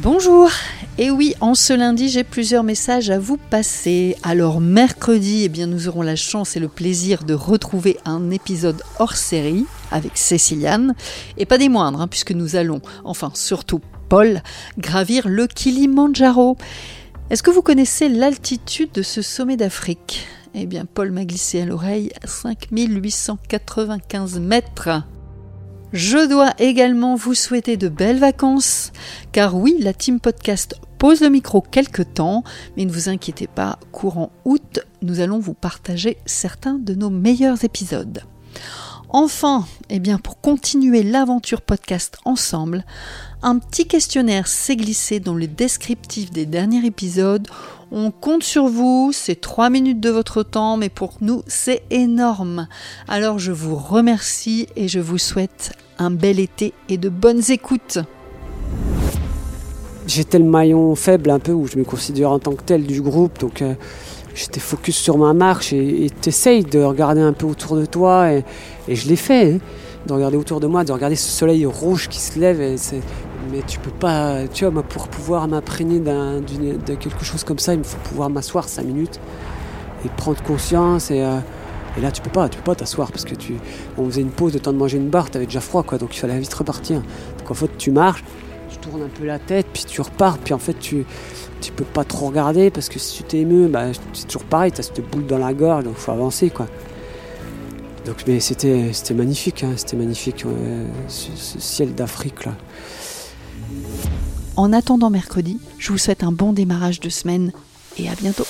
Bonjour Et oui, en ce lundi, j'ai plusieurs messages à vous passer. Alors mercredi, eh bien, nous aurons la chance et le plaisir de retrouver un épisode hors série avec Céciliane, et pas des moindres, hein, puisque nous allons, enfin surtout Paul, gravir le Kilimandjaro. Est-ce que vous connaissez l'altitude de ce sommet d'Afrique? Eh bien, Paul m'a glissé à l'oreille 5895 mètres. Je dois également vous souhaiter de belles vacances, car oui, la Team Podcast pose le micro quelque temps, mais ne vous inquiétez pas, courant août, nous allons vous partager certains de nos meilleurs épisodes. Enfin, eh bien pour continuer l'aventure podcast ensemble, un petit questionnaire s'est glissé dans le descriptif des derniers épisodes. On compte sur vous, c'est 3 minutes de votre temps, mais pour nous c'est énorme. Alors je vous remercie et je vous souhaite un bel été et de bonnes écoutes. J'étais le maillon faible un peu où je me considère en tant que tel du groupe, donc euh, j'étais focus sur ma marche et tu essayes de regarder un peu autour de toi et, je l'ai fait, hein, de regarder autour de moi, de regarder ce soleil rouge qui se lève. mais tu peux pas, tu vois, pour pouvoir m'imprégner de quelque chose comme ça, il me faut pouvoir m'asseoir cinq minutes et prendre conscience et euh, et là, tu peux pas, tu peux pas t'asseoir parce que tu, on faisait une pause de temps de manger une barre, t'avais déjà froid, quoi. Donc il fallait vite repartir. Donc en fait, tu marches, tu tournes un peu la tête, puis tu repars, puis en fait, tu, tu peux pas trop regarder parce que si tu ému, bah, c'est toujours pareil, t'as cette boule dans la gorge, donc faut avancer, quoi. Donc, mais c'était, c'était magnifique, hein, c'était magnifique, ce, ce ciel d'Afrique là. En attendant mercredi, je vous souhaite un bon démarrage de semaine et à bientôt.